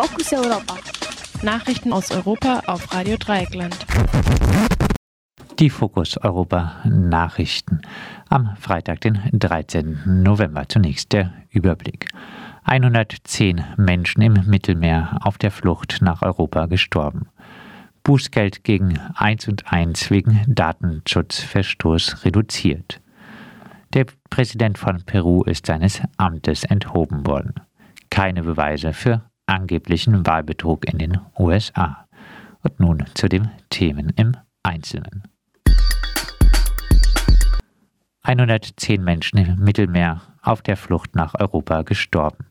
Fokus Europa. Nachrichten aus Europa auf Radio Dreieckland. Die Fokus Europa Nachrichten. Am Freitag, den 13. November. Zunächst der Überblick. 110 Menschen im Mittelmeer auf der Flucht nach Europa gestorben. Bußgeld gegen 1 und 1 wegen Datenschutzverstoß reduziert. Der Präsident von Peru ist seines Amtes enthoben worden. Keine Beweise für angeblichen Wahlbetrug in den USA. Und nun zu den Themen im Einzelnen. 110 Menschen im Mittelmeer auf der Flucht nach Europa gestorben.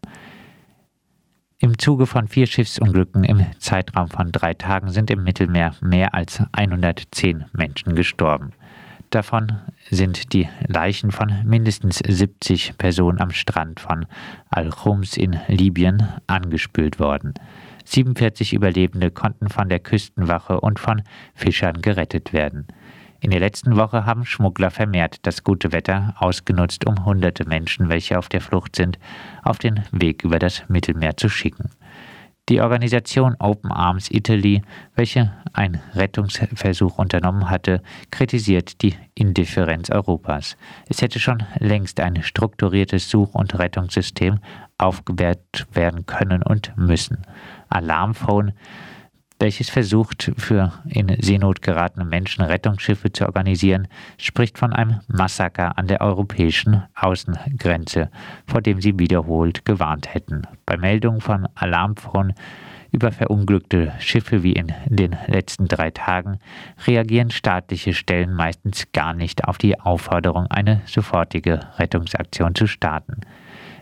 Im Zuge von vier Schiffsunglücken im Zeitraum von drei Tagen sind im Mittelmeer mehr als 110 Menschen gestorben. Davon sind die Leichen von mindestens 70 Personen am Strand von Al-Khums in Libyen angespült worden. 47 Überlebende konnten von der Küstenwache und von Fischern gerettet werden. In der letzten Woche haben Schmuggler vermehrt das gute Wetter ausgenutzt, um hunderte Menschen, welche auf der Flucht sind, auf den Weg über das Mittelmeer zu schicken. Die Organisation Open Arms Italy, welche einen Rettungsversuch unternommen hatte, kritisiert die Indifferenz Europas. Es hätte schon längst ein strukturiertes Such- und Rettungssystem aufgebaut werden können und müssen. Alarmphone welches versucht, für in Seenot geratene Menschen Rettungsschiffe zu organisieren, spricht von einem Massaker an der europäischen Außengrenze, vor dem sie wiederholt gewarnt hätten. Bei Meldungen von Alarmfrauen über verunglückte Schiffe wie in den letzten drei Tagen reagieren staatliche Stellen meistens gar nicht auf die Aufforderung, eine sofortige Rettungsaktion zu starten.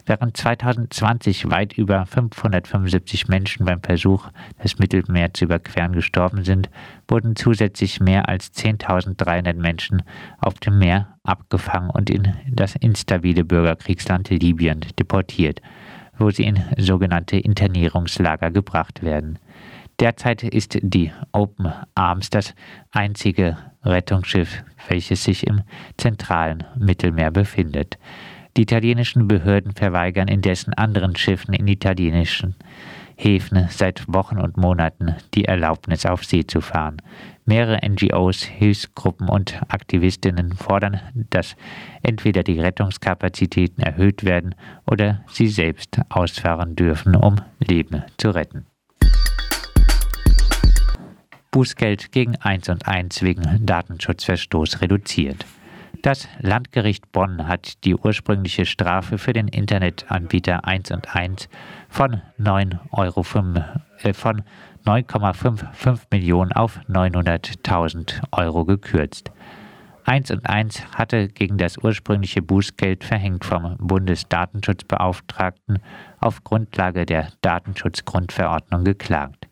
Während 2020 weit über 575 Menschen beim Versuch, das Mittelmeer zu überqueren, gestorben sind, wurden zusätzlich mehr als 10.300 Menschen auf dem Meer abgefangen und in das instabile Bürgerkriegsland Libyen deportiert, wo sie in sogenannte Internierungslager gebracht werden. Derzeit ist die Open Arms das einzige Rettungsschiff, welches sich im zentralen Mittelmeer befindet. Die italienischen Behörden verweigern indessen anderen Schiffen in italienischen Häfen seit Wochen und Monaten die Erlaubnis auf See zu fahren. Mehrere NGOs, Hilfsgruppen und Aktivistinnen fordern, dass entweder die Rettungskapazitäten erhöht werden oder sie selbst ausfahren dürfen, um Leben zu retten. Bußgeld gegen 1 und 1 wegen Datenschutzverstoß reduziert. Das Landgericht Bonn hat die ursprüngliche Strafe für den Internetanbieter 1 und 1 von 9 Euro äh, von 9,55 Millionen auf 900.000 Euro gekürzt. 1 und 1 hatte gegen das ursprüngliche Bußgeld verhängt vom Bundesdatenschutzbeauftragten auf Grundlage der Datenschutzgrundverordnung geklagt.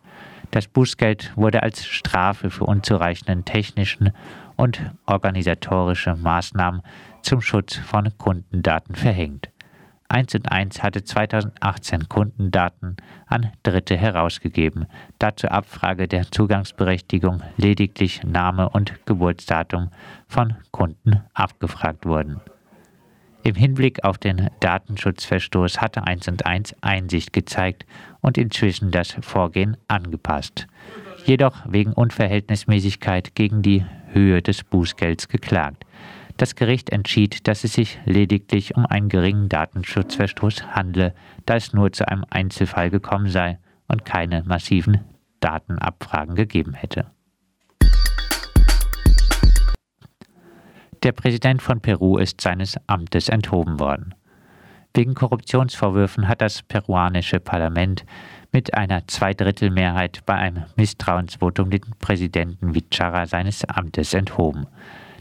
Das Bußgeld wurde als Strafe für unzureichenden technischen und organisatorische Maßnahmen zum Schutz von Kundendaten verhängt. 1 und 1 hatte 2018 Kundendaten an Dritte herausgegeben, da zur Abfrage der Zugangsberechtigung lediglich Name und Geburtsdatum von Kunden abgefragt wurden. Im Hinblick auf den Datenschutzverstoß hatte 1 und 1 Einsicht gezeigt und inzwischen das Vorgehen angepasst. Jedoch wegen Unverhältnismäßigkeit gegen die Höhe des Bußgelds geklagt. Das Gericht entschied, dass es sich lediglich um einen geringen Datenschutzverstoß handle, da es nur zu einem Einzelfall gekommen sei und keine massiven Datenabfragen gegeben hätte. Der Präsident von Peru ist seines Amtes enthoben worden. Wegen Korruptionsvorwürfen hat das peruanische Parlament mit einer Zweidrittelmehrheit bei einem Misstrauensvotum den Präsidenten Vichara seines Amtes enthoben.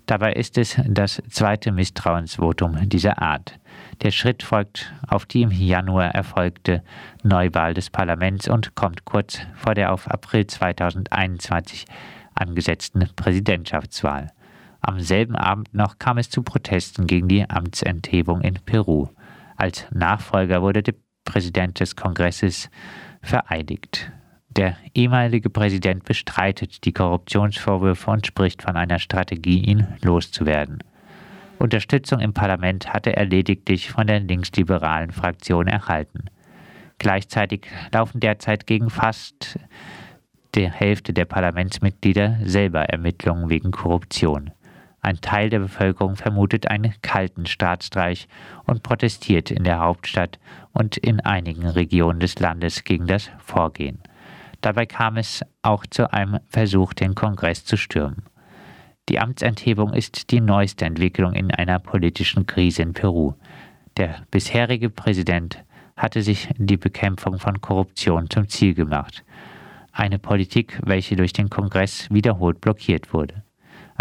Dabei ist es das zweite Misstrauensvotum dieser Art. Der Schritt folgt auf die im Januar erfolgte Neuwahl des Parlaments und kommt kurz vor der auf April 2021 angesetzten Präsidentschaftswahl. Am selben Abend noch kam es zu Protesten gegen die Amtsenthebung in Peru. Als Nachfolger wurde der Präsident des Kongresses vereidigt. Der ehemalige Präsident bestreitet die Korruptionsvorwürfe und spricht von einer Strategie, ihn loszuwerden. Unterstützung im Parlament hatte er lediglich von der linksliberalen Fraktion erhalten. Gleichzeitig laufen derzeit gegen fast die Hälfte der Parlamentsmitglieder selber Ermittlungen wegen Korruption. Ein Teil der Bevölkerung vermutet einen kalten Staatsstreich und protestiert in der Hauptstadt und in einigen Regionen des Landes gegen das Vorgehen. Dabei kam es auch zu einem Versuch, den Kongress zu stürmen. Die Amtsenthebung ist die neueste Entwicklung in einer politischen Krise in Peru. Der bisherige Präsident hatte sich die Bekämpfung von Korruption zum Ziel gemacht. Eine Politik, welche durch den Kongress wiederholt blockiert wurde.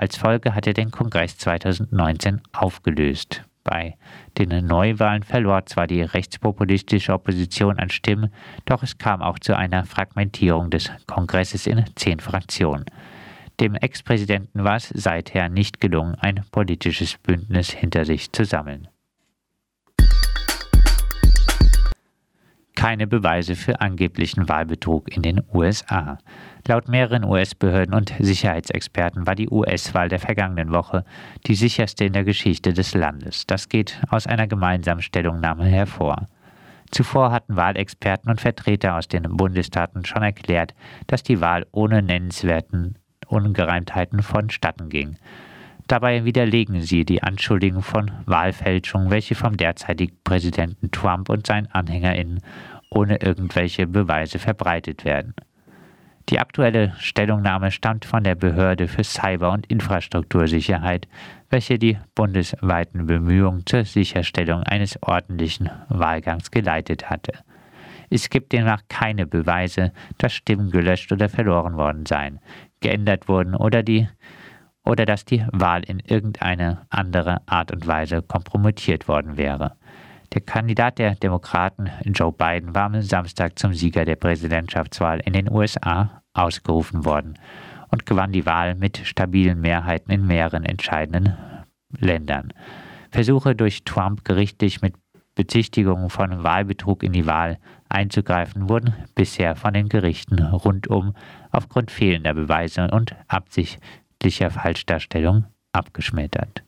Als Folge hat er den Kongress 2019 aufgelöst. Bei den Neuwahlen verlor zwar die rechtspopulistische Opposition an Stimmen, doch es kam auch zu einer Fragmentierung des Kongresses in zehn Fraktionen. Dem Ex-Präsidenten war es seither nicht gelungen, ein politisches Bündnis hinter sich zu sammeln. keine Beweise für angeblichen Wahlbetrug in den USA. Laut mehreren US-Behörden und Sicherheitsexperten war die US-Wahl der vergangenen Woche die sicherste in der Geschichte des Landes. Das geht aus einer gemeinsamen Stellungnahme hervor. Zuvor hatten Wahlexperten und Vertreter aus den Bundesstaaten schon erklärt, dass die Wahl ohne nennenswerten Ungereimtheiten vonstatten ging. Dabei widerlegen sie die Anschuldigungen von Wahlfälschung, welche vom derzeitigen Präsidenten Trump und seinen AnhängerInnen ohne irgendwelche Beweise verbreitet werden. Die aktuelle Stellungnahme stammt von der Behörde für Cyber- und Infrastruktursicherheit, welche die bundesweiten Bemühungen zur Sicherstellung eines ordentlichen Wahlgangs geleitet hatte. Es gibt demnach keine Beweise, dass Stimmen gelöscht oder verloren worden seien, geändert wurden oder, die, oder dass die Wahl in irgendeine andere Art und Weise kompromittiert worden wäre. Der Kandidat der Demokraten, Joe Biden, war am Samstag zum Sieger der Präsidentschaftswahl in den USA ausgerufen worden und gewann die Wahl mit stabilen Mehrheiten in mehreren entscheidenden Ländern. Versuche durch Trump gerichtlich mit Bezichtigungen von Wahlbetrug in die Wahl einzugreifen, wurden bisher von den Gerichten rundum aufgrund fehlender Beweise und absichtlicher Falschdarstellung abgeschmettert.